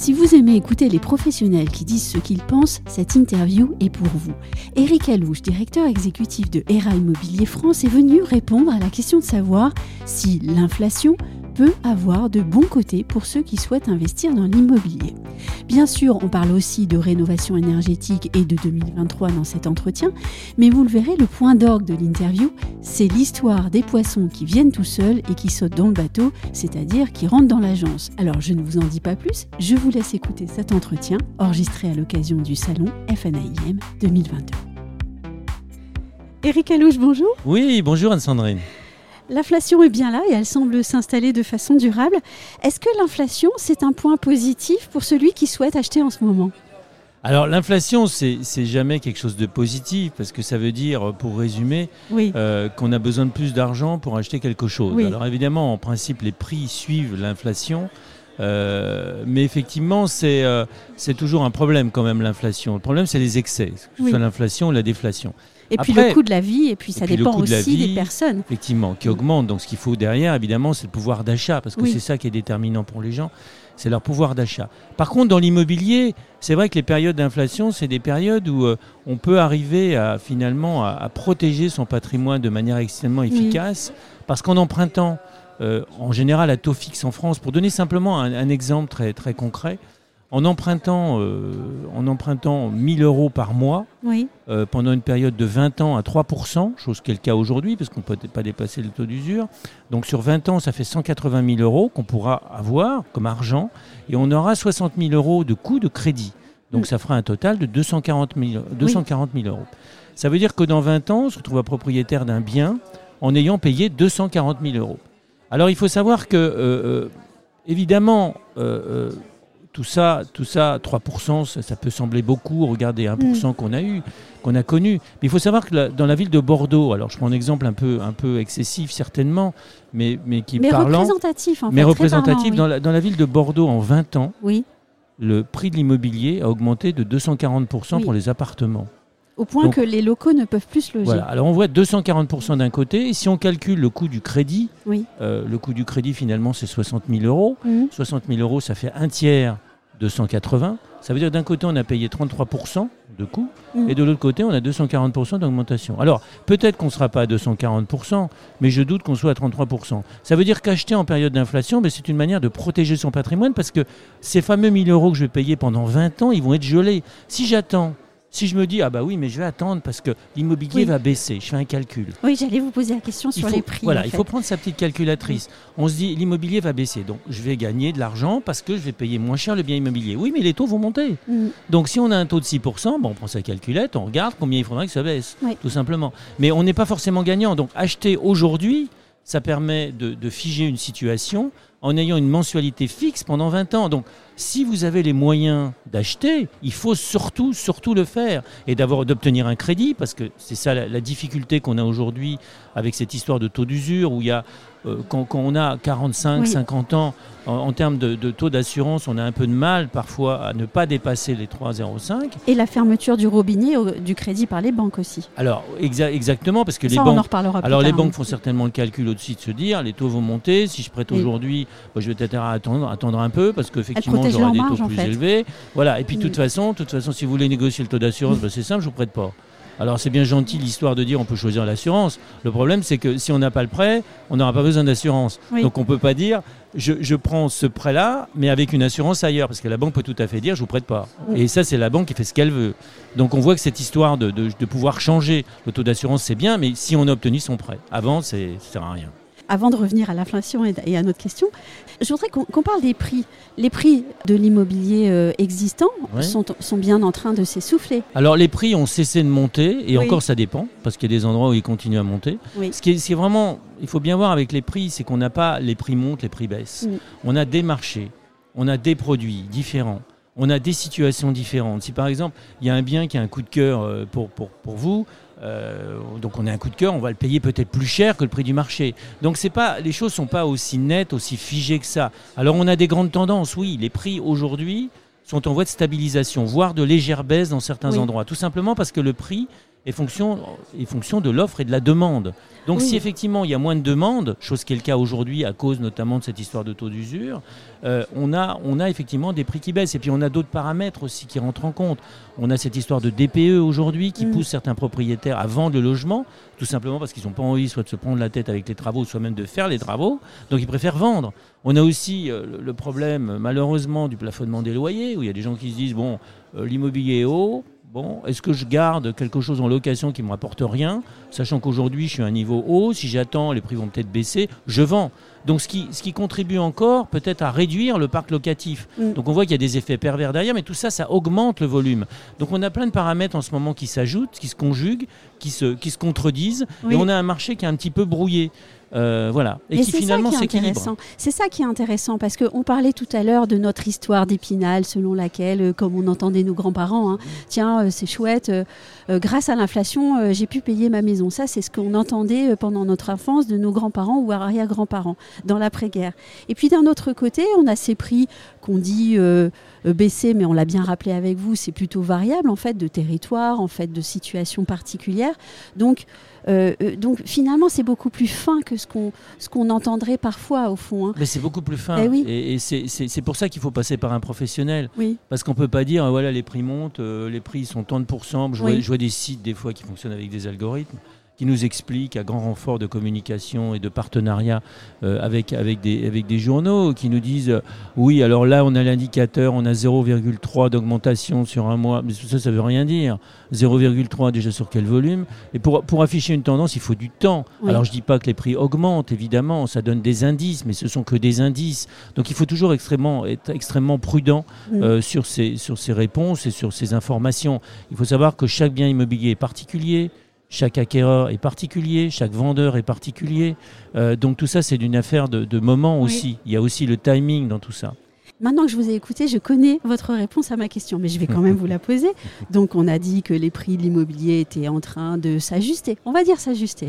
Si vous aimez écouter les professionnels qui disent ce qu'ils pensent, cette interview est pour vous. Eric Alouche, directeur exécutif de ERA Immobilier France, est venu répondre à la question de savoir si l'inflation peut avoir de bons côtés pour ceux qui souhaitent investir dans l'immobilier. Bien sûr, on parle aussi de rénovation énergétique et de 2023 dans cet entretien, mais vous le verrez, le point d'orgue de l'interview, c'est l'histoire des poissons qui viennent tout seuls et qui sautent dans le bateau, c'est-à-dire qui rentrent dans l'agence. Alors je ne vous en dis pas plus, je vous laisse écouter cet entretien enregistré à l'occasion du salon FNAIM 2022. Eric Alouche, bonjour. Oui, bonjour Anne-Sandrine. L'inflation est bien là et elle semble s'installer de façon durable. Est-ce que l'inflation, c'est un point positif pour celui qui souhaite acheter en ce moment? Alors l'inflation, c'est jamais quelque chose de positif parce que ça veut dire, pour résumer, euh, qu'on a besoin de plus d'argent pour acheter quelque chose. Alors évidemment, en principe, les prix suivent l'inflation. Euh, mais effectivement, euh, c'est toujours un problème quand même l'inflation. Le problème, c'est les excès, que ce soit l'inflation ou la déflation. Et puis le coût de la vie, et puis ça dépend aussi des personnes. Effectivement, qui augmente. Donc ce qu'il faut derrière, évidemment, c'est le pouvoir d'achat, parce que c'est ça qui est déterminant pour les gens, c'est leur pouvoir d'achat. Par contre, dans l'immobilier, c'est vrai que les périodes d'inflation, c'est des périodes où euh, on peut arriver à finalement à, protéger son patrimoine de manière extrêmement efficace, parce qu'en empruntant, euh, en général à taux fixe en France, pour donner simplement un, un exemple très, très concret, en empruntant, euh, en empruntant 1000 euros par mois euh, pendant une période de 20 ans à 3%, chose qui est le cas aujourd'hui parce qu'on ne peut pas dépasser le taux d'usure. Donc sur 20 ans, ça fait 180 000 euros qu'on pourra avoir comme argent et on aura 60 000 euros de coût de crédit. Donc mm. ça fera un total de 240 000, 240 000 euros. Ça veut dire que dans 20 ans, on se retrouve propriétaire d'un bien en ayant payé 240 000 euros. Alors il faut savoir que, euh, évidemment, tout ça, tout ça, 3%, ça, peut sembler beaucoup. Regardez, 1% mm. qu'on a eu, qu'on a connu. Mais il faut savoir que dans la ville de Bordeaux, alors je prends un exemple un peu, un peu excessif certainement, mais, mais qui mais parlant. Représentatif, en mais représentatif. dans, la, dans, la, ville de Bordeaux, en 20 ans, oui. le prix de l'immobilier a augmenté de 240% pour les appartements. Au point que les locaux ne peuvent plus se loger. Voilà, alors on voit 240% d'un côté, et si on calcule le coût du crédit, oui. Euh, le coût du crédit finalement c'est 60 000 euros. 60 mmh. 000 euros, ça fait un tiers de 180. Ça veut dire d'un côté on a payé 33% de coût, mmh. et de l'autre côté on a 240% d'augmentation. Alors peut-être qu'on ne sera pas à 240%, mais je doute qu'on soit à 33%. Ça veut dire qu'acheter en période d'inflation, ben, c'est une manière de protéger son patrimoine parce que ces fameux 1000 euros que je vais payer pendant 20 ans, ils vont être gelés. Si j'attends si je me dis, ah bah oui, mais je vais attendre parce que l'immobilier va baisser, je fais un calcul. Oui, j'allais vous poser la question sur les prix. Voilà, il faut prendre sa petite calculatrice. On se dit, l'immobilier va baisser, donc je vais gagner de l'argent parce que je vais payer moins cher le bien immobilier. Oui, mais les taux vont monter. Mm. Donc si on a un taux de 6%, bon, on prend sa calculette, on regarde combien il faudrait que ça baisse, tout simplement. Mais on n'est pas forcément gagnant. Donc acheter aujourd'hui, ça permet de, de figer une situation en ayant une mensualité fixe pendant 20 ans. Donc, si vous avez les moyens d'acheter, il faut surtout, surtout le faire et d'avoir d'obtenir un crédit, parce que c'est ça la, difficulté qu'on a aujourd'hui avec cette histoire de taux d'usure où il y a euh, quand, on a 45, 50 ans, en, termes de, taux d'assurance, on a un peu de mal parfois à ne pas dépasser les 3,05. Et la fermeture du robinet du crédit par les banques aussi. Alors exactement, parce que les banques. alors les banques font certainement le calcul au-dessus de se dire, les taux vont monter. Si je prête aujourd'hui, bah, je vais peut-être attendre, attendre un peu parce qu'effectivement j'aurai des taux plus élevés. Voilà. Et puis de toute façon, toute façon, si vous voulez négocier le taux d'assurance, bah, c'est simple, je vous prête pas. Alors c'est bien gentil l'histoire de dire on peut choisir l'assurance. Le problème c'est que si on n'a pas le prêt, on n'aura pas besoin d'assurance. Donc on ne peut pas dire je, prends ce prêt-là, mais avec une assurance ailleurs, parce que la banque peut tout à fait dire je vous prête pas. Et ça c'est la banque qui fait ce qu'elle veut. Donc on voit que cette histoire de, pouvoir changer le taux d'assurance c'est bien, mais si on a obtenu son prêt, avant ça ne sert à rien avant de revenir à l'inflation et à notre question, je voudrais qu'on parle des prix. Les prix de l'immobilier euh, existant sont, bien en train de s'essouffler. Alors les prix ont cessé de monter, et encore ça dépend, parce qu'il y a des endroits où ils continuent à monter. Ce, qui est, vraiment, il faut bien voir avec les prix, c'est qu'on n'a pas les prix montent, les prix baissent. On a des marchés, on a des produits différents on a des situations différentes. Si par exemple, il y a un bien qui a un coup de cœur euh, pour, pour, pour vous, euh, donc on a un coup de cœur, on va le payer peut-être plus cher que le prix du marché. Donc c'est pas, les choses sont pas aussi nettes, aussi figées que ça. Alors on a des grandes tendances, oui. Les prix aujourd'hui sont en voie de stabilisation, voire de légère baisse dans certains endroits. Tout simplement parce que le prix est fonction, est fonction de l'offre et de la demande. Donc si effectivement il y a moins de demandes, chose qui est le cas aujourd'hui à cause notamment de cette histoire de taux d'usure, euh, on, a, on a effectivement des prix qui baissent. Et puis on a d'autres paramètres aussi qui rentrent en compte. On a cette histoire de DPE aujourd'hui qui mm. pousse certains propriétaires à vendre le logement, tout simplement parce qu'ils n'ont pas envie soit de se prendre la tête avec les travaux, soit même de faire les travaux. Donc ils préfèrent vendre. On a aussi euh, le problème malheureusement du plafonnement des loyers, où il y a des gens qui se disent, bon, euh, l'immobilier est haut, Bon, est-ce que je garde quelque chose en location qui ne me rapporte rien, sachant qu'aujourd'hui je suis à un niveau haut, si j'attends, les prix vont peut-être baisser, je vends. Donc ce qui, ce qui contribue encore peut-être à réduire le parc locatif. Mm. Donc on voit qu'il y a des effets pervers derrière, mais tout ça, ça augmente le volume. Donc on a plein de paramètres en ce moment qui s'ajoutent, qui se conjuguent, qui se, qui se contredisent, et on a un marché qui est un petit peu brouillé. Euh, voilà. Et, qui finalement s'équilibre. C'est ça qui est intéressant parce qu'on parlait tout à l'heure de notre histoire d'épinal selon laquelle, euh, comme on entendait nos grands-parents, hein, tiens, euh, c'est chouette, grâce à l'inflation, j'ai pu payer ma maison. Ça, c'est ce qu'on entendait pendant notre enfance de nos grands-parents ou arrière-grands-parents dans l'après-guerre. Et puis d'un autre côté, on a ces prix qu'on dit baisser, mais on l'a bien rappelé avec vous, c'est plutôt variable en fait de territoire, en fait de situation particulière. Donc euh, euh, donc finalement, c'est beaucoup plus fin que ce qu'on ce qu'on entendrait parfois au fond. Hein. Mais c'est beaucoup plus fin. Eh et, c'est pour ça qu'il faut passer par un professionnel. Oui. Parce qu'on peut pas dire voilà les prix montent, euh, les prix sont tant de pourcents. Je, vois, je vois des sites des fois qui fonctionnent avec des algorithmes qui nous explique à grand renfort de communication et de partenariat euh, avec, avec, des, avec des journaux, qui nous disent euh, oui, alors là, on a l'indicateur, on a 0,3 d'augmentation sur un mois, mais ça, ça veut rien dire. 0,3 déjà sur quel volume Et pour, pour afficher une tendance, il faut du temps. Alors je dis pas que les prix augmentent, évidemment, ça donne des indices, mais ce sont que des indices. Donc il faut toujours extrêmement, être extrêmement prudent euh, sur, ces, sur ces réponses et sur ces informations. Il faut savoir que chaque bien immobilier est particulier, chaque acquéreur est particulier, chaque vendeur est particulier. Euh, donc tout ça, c'est une affaire de, moment aussi. Il y a aussi le timing dans tout ça. Maintenant que je vous ai écouté, je connais votre réponse à ma question, mais je vais quand même vous la poser. Donc, on a dit que les prix de l'immobilier étaient en train de s'ajuster. On va dire s'ajuster.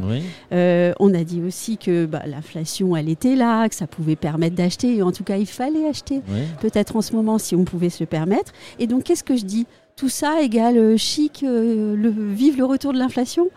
Euh, on a dit aussi que bah, l'inflation, elle était là, que ça pouvait permettre d'acheter, et en tout cas, il fallait acheter. Peut-être en ce moment, si on pouvait se le permettre. Et donc, qu'est-ce que je dis? Tout ça égale euh, chic, euh, le, vive le retour de l'inflation?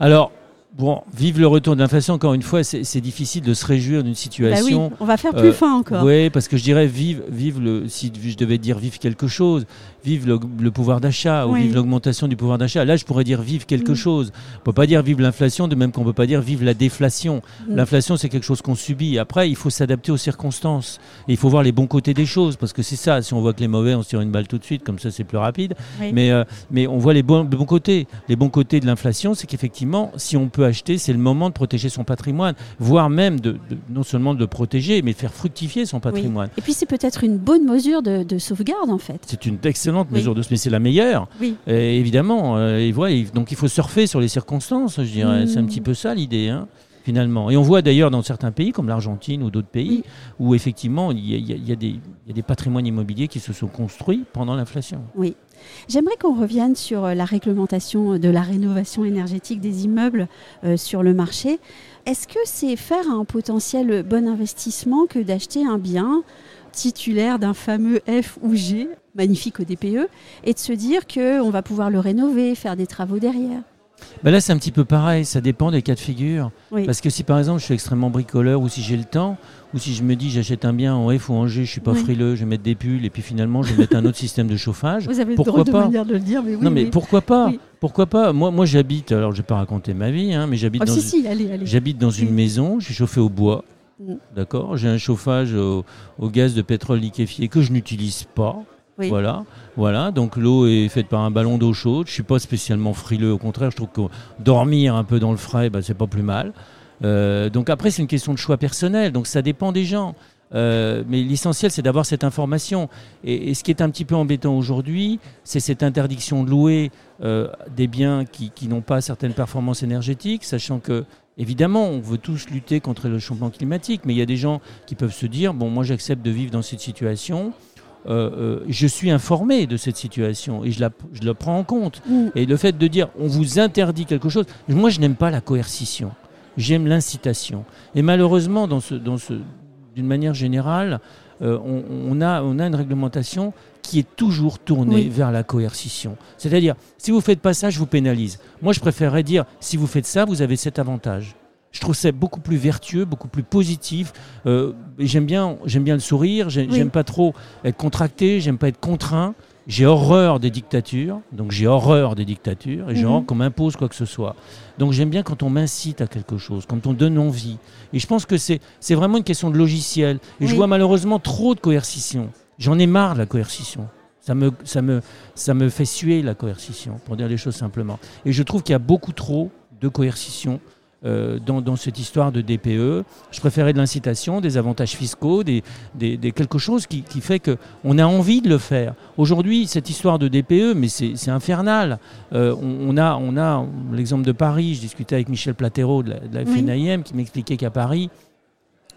Alors, Bon, vive le retour de l'inflation, encore une fois, c'est difficile de se réjouir d'une situation. Bah oui, on va faire plus euh, fin encore. Oui, parce que je dirais vive, vive le, si je devais dire vive quelque chose, vive le, pouvoir d'achat ou vive l'augmentation du pouvoir d'achat. Là, je pourrais dire vive quelque mm. chose. On ne peut pas dire vive l'inflation, de même qu'on ne peut pas dire vive la déflation. Mm. L'inflation, c'est quelque chose qu'on subit. Après, il faut s'adapter aux circonstances. Et il faut voir les bons côtés des choses, parce que c'est ça. Si on voit que les mauvais, on se tire une balle tout de suite, comme ça, c'est plus rapide. Mais, euh, mais on voit les bons, les bons côtés. Les bons côtés de l'inflation, c'est qu'effectivement, si on peut acheter, c'est le moment de protéger son patrimoine, voire même de, non seulement de le protéger, mais de faire fructifier son patrimoine. Et puis c'est peut-être une bonne mesure de, sauvegarde en fait. C'est une excellente mesure de, mais c'est la meilleure. Oui. évidemment, euh, et voilà, donc il faut surfer sur les circonstances, je dirais. C'est un petit peu ça l'idée. Hein, finalement. Et on voit d'ailleurs dans certains pays, comme l'Argentine ou d'autres pays, où effectivement il y, a, y, a des patrimoines immobiliers qui se sont construits pendant l'inflation. Oui. J'aimerais qu'on revienne sur euh, la réglementation de la rénovation énergétique des immeubles euh, sur le marché. Est-ce que c'est faire un potentiel bon investissement que d'acheter un bien titulaire d'un fameux F ou G, magnifique au DPE, et de se dire qu'on va pouvoir le rénover, faire des travaux derrière? Bah là, c'est un petit peu pareil, ça dépend des cas de figure. Parce que si par exemple je suis extrêmement bricoleur ou si j'ai le temps, ou si je me dis j'achète un bien en F ou en G, je suis pas frileux, je vais mettre des pulls et puis finalement je vais mettre un autre système de chauffage. Vous avez pourquoi pas de de le dire, mais oui. Non mais pourquoi pas Pourquoi pas Moi, moi j'habite, alors je vais pas raconter ma vie, hein, mais j'habite oh, dans, si, j'habite dans une maison, je suis chauffé au bois. Mm. D'accord J'ai un chauffage au, au, gaz de pétrole liquéfié que je n'utilise pas. Voilà, voilà. Donc l'eau est faite par un ballon d'eau chaude. Je suis pas spécialement frileux, au contraire, je trouve que dormir un peu dans le frais, bah, c'est pas plus mal. Euh, donc après, c'est une question de choix personnel. Donc ça dépend des gens. Euh, mais l'essentiel, c'est d'avoir cette information. Et, ce qui est un petit peu embêtant aujourd'hui, c'est cette interdiction de louer euh, des biens qui, qui n'ont pas certaines performances énergétiques, sachant que Évidemment, on veut tous lutter contre le changement climatique, mais il y a des gens qui peuvent se dire, bon, moi j'accepte de vivre dans cette situation, je suis informé de cette situation et je la, je la prends en compte. Mm. Et le fait de dire on vous interdit quelque chose, moi je n'aime pas la coercition, j'aime l'incitation. Et malheureusement, dans ce, dans ce, d'une manière générale, on, a, on a une réglementation qui est toujours tournée vers la coercition. C'est-à-dire, si vous ne faites pas ça, je vous pénalise. Moi, je préférerais dire, si vous faites ça, vous avez cet avantage. Je trouve ça beaucoup plus vertueux, beaucoup plus positif. Euh, j'aime bien, j'aime bien le sourire. J'aime pas trop être contracté. J'aime pas être contraint. J'ai horreur des dictatures, donc j'ai horreur des dictatures et j'ai horreur mhm. qu'on m'impose quoi que ce soit. Donc j'aime bien quand on m'incite à quelque chose, quand on donne envie. Et je pense que c'est vraiment une question de logiciel. Et je vois malheureusement trop de coercition. J'en ai marre de la coercition. Ça me, ça, me, ça me fait suer la coercition, pour dire les choses simplement. Et je trouve qu'il y a beaucoup trop de coercition euh, dans, cette histoire de DPE. Je préférais de l'incitation, des avantages fiscaux, des, des, quelque chose qui, qui fait qu'on a envie de le faire. Aujourd'hui, cette histoire de DPE, mais c'est infernal. Euh, on, a, on a l'exemple de Paris. Je discutais avec Michel Platero de la, FNIM qui m'expliquait qu'à Paris,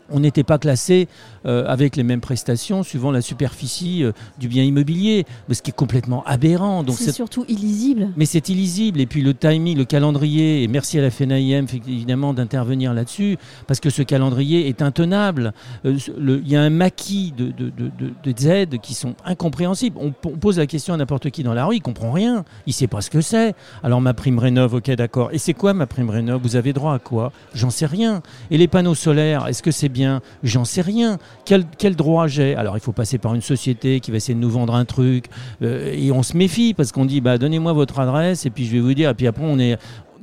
on n'était pas classé euh, avec les mêmes prestations suivant la superficie euh, du bien immobilier, ce qui est complètement aberrant. Donc c'est surtout illisible. Mais c'est illisible. Et puis le timing, le calendrier, et merci à la FNAIM évidemment d'intervenir là-dessus, parce que ce calendrier est intenable. Euh, il y a un maquis de, de, aides qui sont incompréhensibles. On, pose la question à n'importe qui dans la rue, il comprend rien, il sait pas ce que c'est. Alors ma prime rénov, ok d'accord. Et c'est quoi ma prime rénov? Vous avez droit à quoi? J'en sais rien. Et les panneaux solaires, est-ce que c'est bien J'en sais rien. Quel, droit j'ai? Alors il faut passer par une société qui va essayer de nous vendre un truc euh, et on se méfie parce qu'on dit bah donnez-moi votre adresse et puis je vais vous dire et puis après on est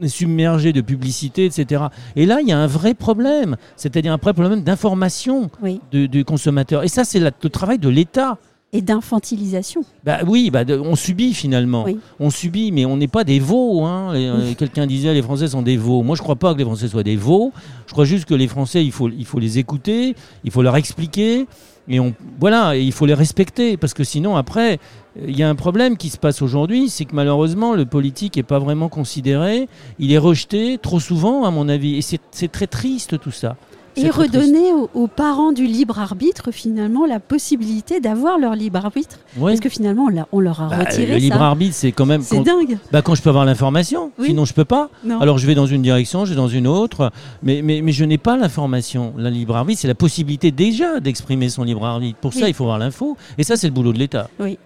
submergé de publicité, etc. Et là, il y a un vrai problème, c'est-à-dire un vrai problème d'information du, consommateur. Et ça, c'est le travail de l'État et d'infantilisation. Bah oui, bah on subit finalement. On subit, mais on n'est pas des veaux. Hein. Euh, quelqu'un disait les Français sont des veaux. Moi, je ne crois pas que les Français soient des veaux. Je crois juste que les Français, il faut, il faut les écouter, il faut leur expliquer, et on, voilà, et il faut les respecter, parce que sinon, après, il y a un problème qui se passe aujourd'hui, c'est que malheureusement, le politique n'est pas vraiment considéré. Il est rejeté trop souvent, à mon avis, et c'est très triste tout ça. Et redonner aux, parents du libre arbitre, finalement, la possibilité d'avoir leur libre arbitre. Parce que finalement, on, leur a bah, retiré. Le libre arbitre, c'est quand même. C'est dingue. Bah, quand je peux avoir l'information, sinon je peux pas. Alors je vais dans une direction, je vais dans une autre, mais, mais, mais je n'ai pas l'information. Le libre arbitre, c'est la possibilité déjà d'exprimer son libre arbitre. Pour ça, il faut avoir l'info. Et ça, c'est le boulot de l'État. Oui.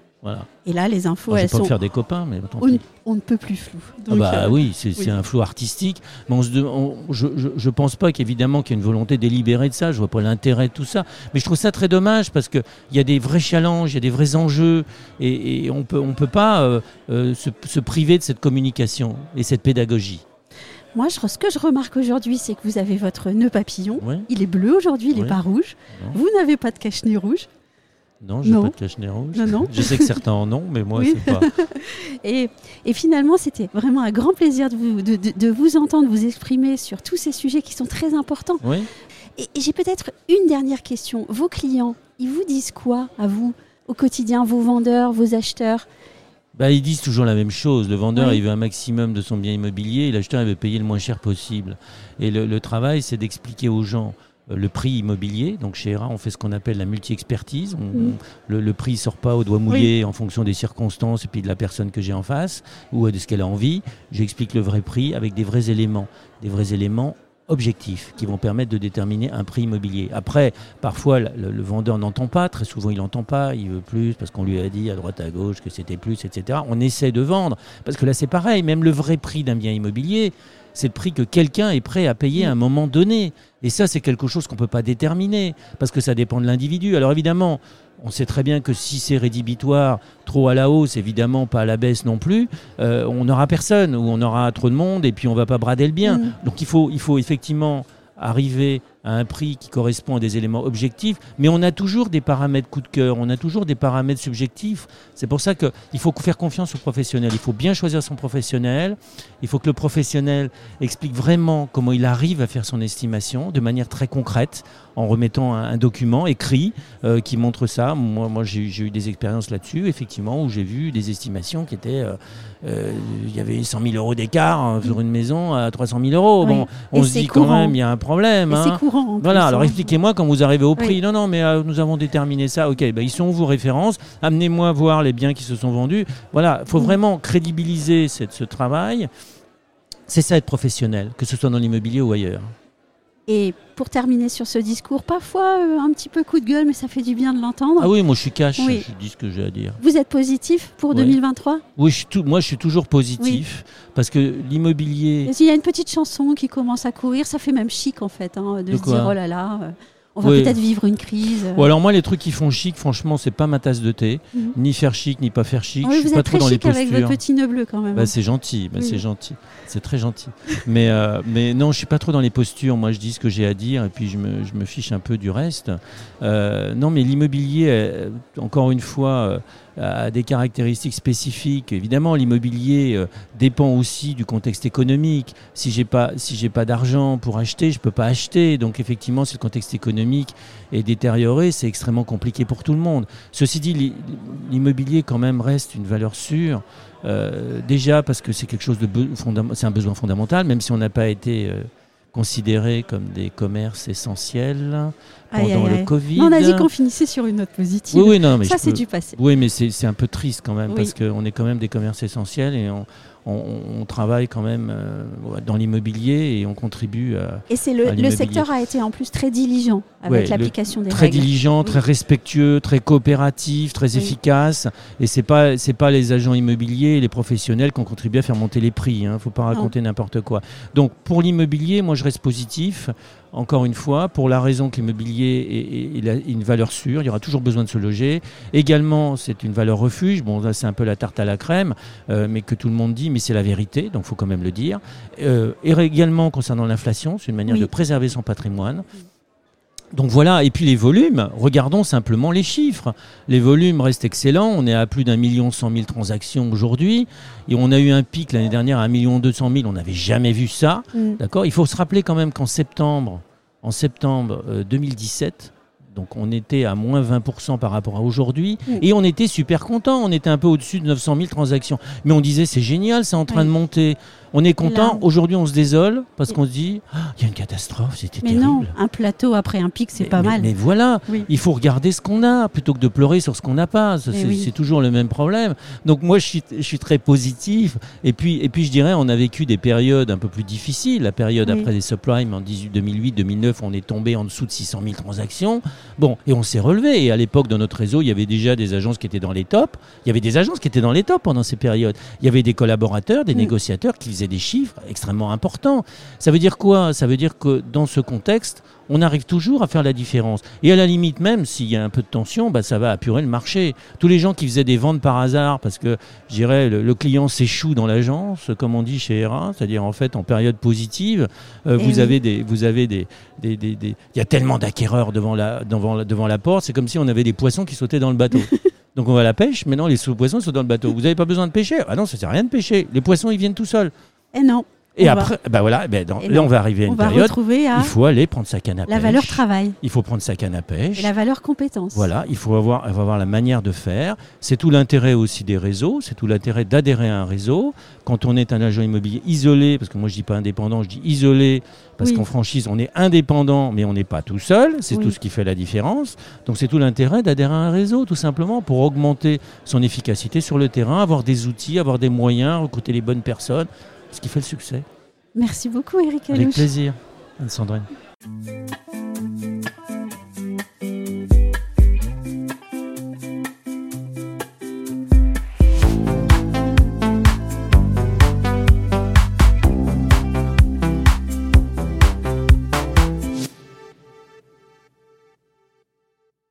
Et là, les infos, elles sont. faire des copains, mais on, ne peut plus flou. ah bah euh, oui, c'est un flou artistique. Mais je, je, pense pas qu'évidemment qu'il y ait une volonté délibérée de ça. Je vois pas l'intérêt de tout ça. Mais je trouve ça très dommage parce qu'il y a des vrais challenges, il y a des vrais enjeux, et, on peut, on peut pas euh, euh, se, priver de cette communication et cette pédagogie. Moi, je, ce que je remarque aujourd'hui, c'est que vous avez votre nœud papillon. Il est bleu aujourd'hui, il n'est pas rouge. Vous n'avez pas de cache-nez rouge. Non, je n'ai pas de cache-nez rouge. je sais que certains en ont, mais moi, c'est pas. et, et, finalement, c'était vraiment un grand plaisir de vous, de, de, vous entendre vous exprimer sur tous ces sujets qui sont très importants. Oui. Et, j'ai peut-être une dernière question. Vos clients, ils vous disent quoi à vous au quotidien, vos vendeurs, vos acheteurs? Bah, ils disent toujours la même chose. Le vendeur, il veut un maximum de son bien immobilier et l'acheteur, il veut payer le moins cher possible. Et le, le travail, c'est d'expliquer aux gens le prix immobilier. Donc chez ERA, on fait ce qu'on appelle la multi-expertise. Mm. Le, prix ne sort pas au doigt mouillé en fonction des circonstances et puis de la personne que j'ai en face ou de ce qu'elle a envie. J'explique le vrai prix avec des vrais éléments, des vrais éléments objectifs qui vont permettre de déterminer un prix immobilier. Après, parfois, le, vendeur n'entend pas, très souvent il n'entend pas, il veut plus parce qu'on lui a dit à droite à gauche que c'était plus, etc. On essaie de vendre, parce que là c'est pareil, même le vrai prix d'un bien immobilier, c'est le prix que quelqu'un est prêt à payer à un moment donné. Et ça, c'est quelque chose qu'on ne peut pas déterminer, parce que ça dépend de l'individu. Alors évidemment, on sait très bien que si c'est rédhibitoire, trop à la hausse, évidemment pas à la baisse non plus, euh, on n'aura personne, ou on aura trop de monde, et puis on ne va pas brader le bien. Mm. Donc il faut, il faut effectivement arriver à un prix qui correspond à des éléments objectifs, mais on a toujours des paramètres coup de cœur, on a toujours des paramètres subjectifs. C'est pour ça qu'il faut faire confiance au professionnel. Il faut bien choisir son professionnel. Il faut que le professionnel explique vraiment comment il arrive à faire son estimation de manière très concrète, en remettant un, document écrit euh, qui montre ça. Moi, moi j'ai eu des expériences là-dessus, effectivement, où j'ai vu des estimations qui étaient... Euh, euh, il y avait 100 000 euros d'écart hein, sur une maison à 300 000 euros. Bon, on se dit quand même, il y a un problème. Hein Voilà, alors hein. expliquez-moi quand vous arrivez au prix. Non, non, mais euh, nous avons déterminé ça. Ok, bah, ils sont vos références. Amenez-moi voir les biens qui se sont vendus. Voilà, il faut mm. vraiment crédibiliser cette, ce travail. C'est ça être professionnel, que ce soit dans l'immobilier ou ailleurs. Et pour terminer sur ce discours, parfois euh, un petit peu coup de gueule, mais ça fait du bien de l'entendre. Ah oui, moi je suis cash, je dis ce que j'ai à dire. Vous êtes positif pour 2023 Oui, je suis moi je suis toujours positif parce que l'immobilier. Il y a une petite chanson qui commence à courir, ça fait même chic en fait, hein, de, se dire oh là là. Euh, on va peut-être vivre une crise. Ou alors moi, les trucs qui font chic, franchement, c'est pas ma tasse de thé. Mhm. Ni faire chic, ni pas faire chic. Je suis vous pas êtes trop très dans chic les avec votre petit nœud bleu quand même. Bah, hein. c'est gentil, bah, c'est gentil, c'est très gentil. mais, euh, mais non, je suis pas trop dans les postures. Moi, je dis ce que j'ai à dire et puis je me, je me, fiche un peu du reste. Euh, non, mais l'immobilier, euh, encore une fois a des caractéristiques spécifiques. Évidemment, l'immobilier euh, dépend aussi du contexte économique. Si j'ai pas si j'ai pas d'argent pour acheter, je peux pas acheter. Donc effectivement, si le contexte économique est détérioré, c'est extrêmement compliqué pour tout le monde. Ceci dit, l'immobilier quand même reste une valeur sûre. Euh, déjà parce que c'est quelque chose de c'est un besoin fondamental, même si on n'a pas été euh, considérés comme des commerces essentiels pendant le Covid. on a dit qu'on finissait sur une note positive. Oui, oui, non, mais ça c'est du passé. Oui, mais c'est un peu triste quand même parce qu'on est quand même des commerces essentiels et on, on, travaille quand même euh, dans l'immobilier et on contribue à. Et c'est le, le, secteur a été en plus très diligent avec l'application des très règles. Très diligent, très respectueux, très coopératif, très efficace. Et c'est pas c'est pas les agents immobiliers, les professionnels qui ont contribué à faire monter les prix. Il hein. ne faut pas raconter n'importe quoi. Donc pour l'immobilier, moi je reste positif encore une fois, pour la raison que l'immobilier est, une valeur sûre, il y aura toujours besoin de se loger. Également, c'est une valeur refuge. Bon, là, c'est un peu la tarte à la crème, euh, mais que tout le monde dit, mais c'est la vérité, donc il faut quand même le dire. Euh, et également, concernant l'inflation, c'est une manière de préserver son patrimoine. Donc voilà, et puis les volumes, regardons simplement les chiffres. Les volumes restent excellents, on est à plus d'un million cent mille transactions aujourd'hui, et on a eu un pic l'année dernière à un million deux cent mille, on n'avait jamais vu ça. Mm. D'accord? Il faut se rappeler quand même qu'en septembre, en septembre 2017, euh, donc on était à moins 20% par rapport à aujourd'hui. Mm. Et on était super content. On était un peu au-dessus de 900 000 transactions. Mais on disait c'est génial, c'est en train de monter. On est content. Aujourd'hui, on se désole parce qu'on se dit ah, il y a une catastrophe, c'était terrible. Mais non, un plateau après un pic, c'est pas mal. Mais voilà, il faut regarder ce qu'on a plutôt que de pleurer sur ce qu'on n'a pas. C'est toujours le même problème. Donc moi, je suis, je suis, très positif. Et puis, et puis, je dirais, on a vécu des périodes un peu plus difficiles. La période après les subprimes en 2008, 2009, on est tombé en dessous de 600 000 transactions. Bon, et on s'est relevé. Et à l'époque, dans notre réseau, il y avait déjà des agences qui étaient dans les tops. Il y avait des agences qui étaient dans les tops pendant ces périodes. Il y avait des collaborateurs, des négociateurs qui des chiffres extrêmement importants. Ça veut dire quoi? Ça veut dire que dans ce contexte, on arrive toujours à faire la différence. Et à la limite même, s'il y a un peu de tension, bah, ça va apurer le marché. Tous les gens qui faisaient des ventes par hasard, parce que je dirais le, client s'échoue dans l'agence, comme on dit chez ERA, c'est-à-dire en fait en période positive, euh, vous, avez des, vous avez des, des, des, il y a tellement d'acquéreurs devant la, devant, devant la porte, c'est comme si on avait des poissons qui sautaient dans le bateau. Donc on va à la pêche, maintenant les sous-poissons sont dans le bateau. Vous n'avez pas besoin de pêcher Ah non, ça sert à rien de pêcher. Les poissons, ils viennent tout seuls. Et non. Et après, ben voilà, ben là on va arriver à une période. il faut aller prendre sa canne à pêche. La valeur travail. Il faut prendre sa canne à pêche. Et la valeur compétence. Voilà, il faut avoir, avoir la manière de faire. C'est tout l'intérêt aussi des réseaux. C'est tout l'intérêt d'adhérer à un réseau. Quand on est un agent immobilier isolé, parce que moi je dis pas indépendant, je dis isolé, parce qu'en franchise on est indépendant, mais on n'est pas tout seul. C'est tout ce qui fait la différence. Donc c'est tout l'intérêt d'adhérer à un réseau, tout simplement pour augmenter son efficacité sur le terrain, avoir des outils, avoir des moyens, recruter les bonnes personnes ce qui fait le succès. Merci beaucoup, Eric Avec plaisir, Anne-Sandrine.